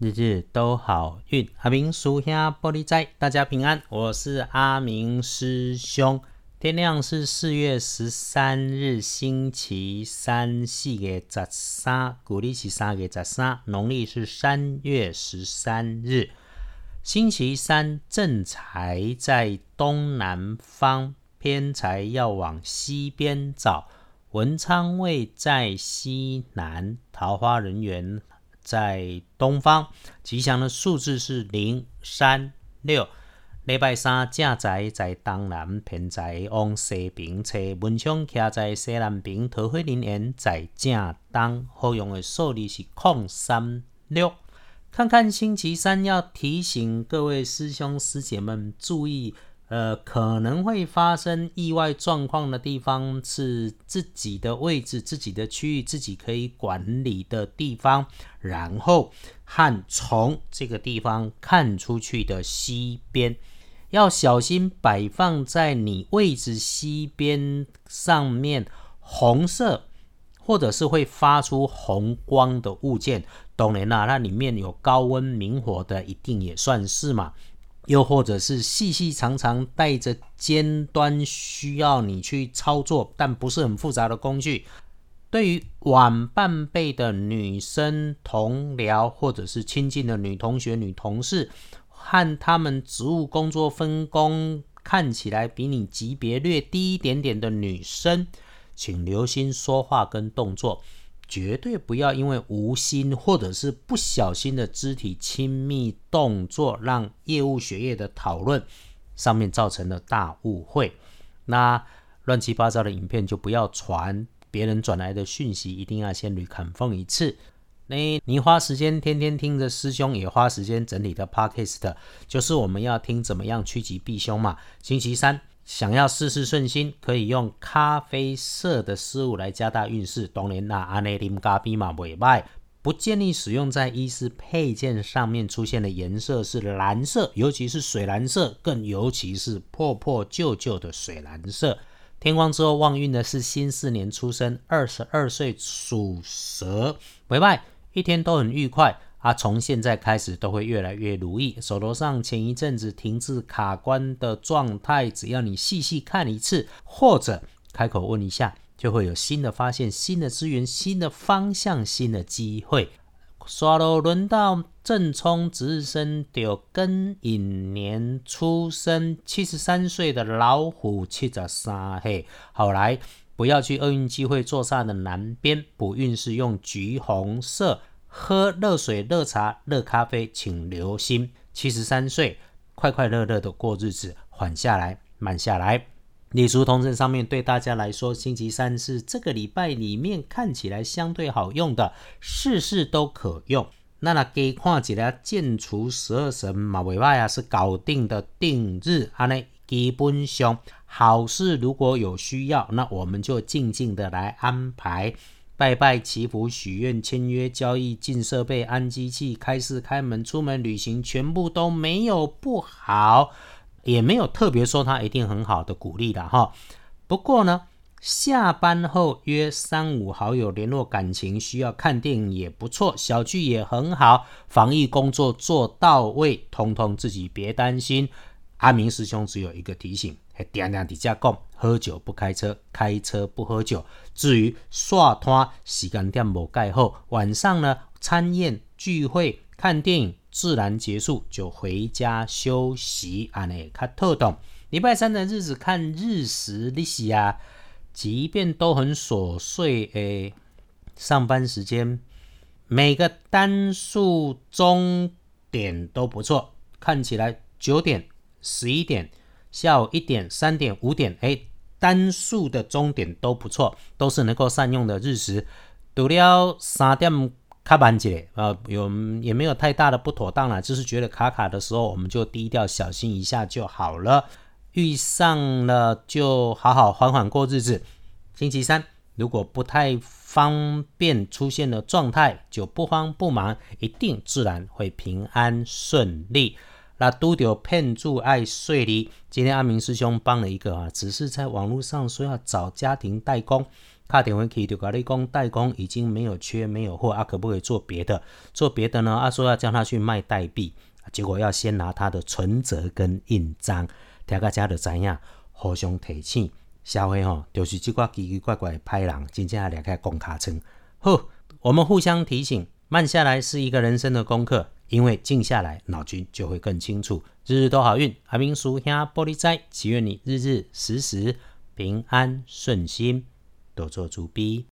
日日都好运。阿明叔兄玻璃斋，大家平安。我是阿明师兄。天亮是四月十三日，星期三，四月十三，古历是三月十三，农历是三月十三日。星期三正财在东南方，偏财要往西边找。文昌位在西南，桃花人缘在东方。吉祥的数字是零、三、六。礼拜三正宅在东南，偏宅往西边找。文昌徛在西南边，桃花人缘在正东。好用的数字是空三六。看看星期三要提醒各位师兄师姐们注意，呃，可能会发生意外状况的地方是自己的位置、自己的区域、自己可以管理的地方，然后和从这个地方看出去的西边，要小心摆放在你位置西边上面红色。或者是会发出红光的物件，当然啦，那里面有高温明火的，一定也算是嘛。又或者是细细长长带着尖端，需要你去操作，但不是很复杂的工具。对于晚半辈的女生同僚，或者是亲近的女同学、女同事，和他们职务工作分工看起来比你级别略低一点点的女生。请留心说话跟动作，绝对不要因为无心或者是不小心的肢体亲密动作，让业务学业的讨论上面造成了大误会。那乱七八糟的影片就不要传，别人转来的讯息一定要先捋砍缝一次。你你花时间天天听着师兄，也花时间整理的 podcast，就是我们要听怎么样趋吉避凶嘛。星期三。想要事事顺心，可以用咖啡色的事物来加大运势。当然啦，阿内啉咖啡嘛不歹，不建议使用在衣饰配件上面出现的颜色是蓝色，尤其是水蓝色，更尤其是破破旧旧的水蓝色。天光之后旺运的是辛巳年出生，二十二岁属蛇，袂歹，一天都很愉快。啊，从现在开始都会越来越如意。手头上前一阵子停滞卡关的状态，只要你细细看一次，或者开口问一下，就会有新的发现、新的资源、新的方向、新的机会。刷喽，轮到正冲值日生，有庚寅年出生，七十三岁的老虎，七十三嘿。好来，不要去厄运机会坐煞的南边，补运是用橘红色。喝热水、热茶、热咖啡，请留心。七十三岁，快快乐乐的过日子，缓下来，慢下来。礼俗通证上面对大家来说，星期三是这个礼拜里面看起来相对好用的，事事都可用。那那给看起来建除十二神马尾巴呀是搞定的定日，安尼基本上好事如果有需要，那我们就静静的来安排。拜拜祈福许愿签约交易进设备安机器开市开门出门旅行全部都没有不好，也没有特别说它一定很好的鼓励的哈。不过呢，下班后约三五好友联络感情，需要看电影也不错，小聚也很好，防疫工作做到位，通通自己别担心。阿明师兄只有一个提醒。点点底下讲，喝酒不开车，开车不喝酒。至于刷摊时间点无盖好，晚上呢餐宴聚会看电影，自然结束就回家休息。安尼较特懂。礼拜三的日子看日食利息啊，即便都很琐碎诶，上班时间每个单数钟点都不错，看起来九点、十一点。下午一点、三点、五点，哎，单数的钟点都不错，都是能够善用的日时。读了三点卡板节，啊，有也没有太大的不妥当了，就是觉得卡卡的时候，我们就低调小心一下就好了。遇上了就好好缓缓过日子。星期三如果不太方便出现的状态，就不慌不忙，一定自然会平安顺利。那都着骗住爱睡哩。今天阿明师兄帮了一个啊，只是在网络上说要找家庭代工，打电话去就跟你讲代工已经没有缺没有货啊，可不可以做别的？做别的呢？啊，说要叫他去卖代币，结果要先拿他的存折跟印章，大家就知影，互相提醒。社会吼，就是这挂奇奇怪怪的歹人，真正要离开公卡村。好，我们互相提醒，慢下来是一个人生的功课，因为静下来，脑筋就会更清楚。日日都好运，阿明叔兄玻璃斋，祈愿你日日时时平安顺心，多做主逼。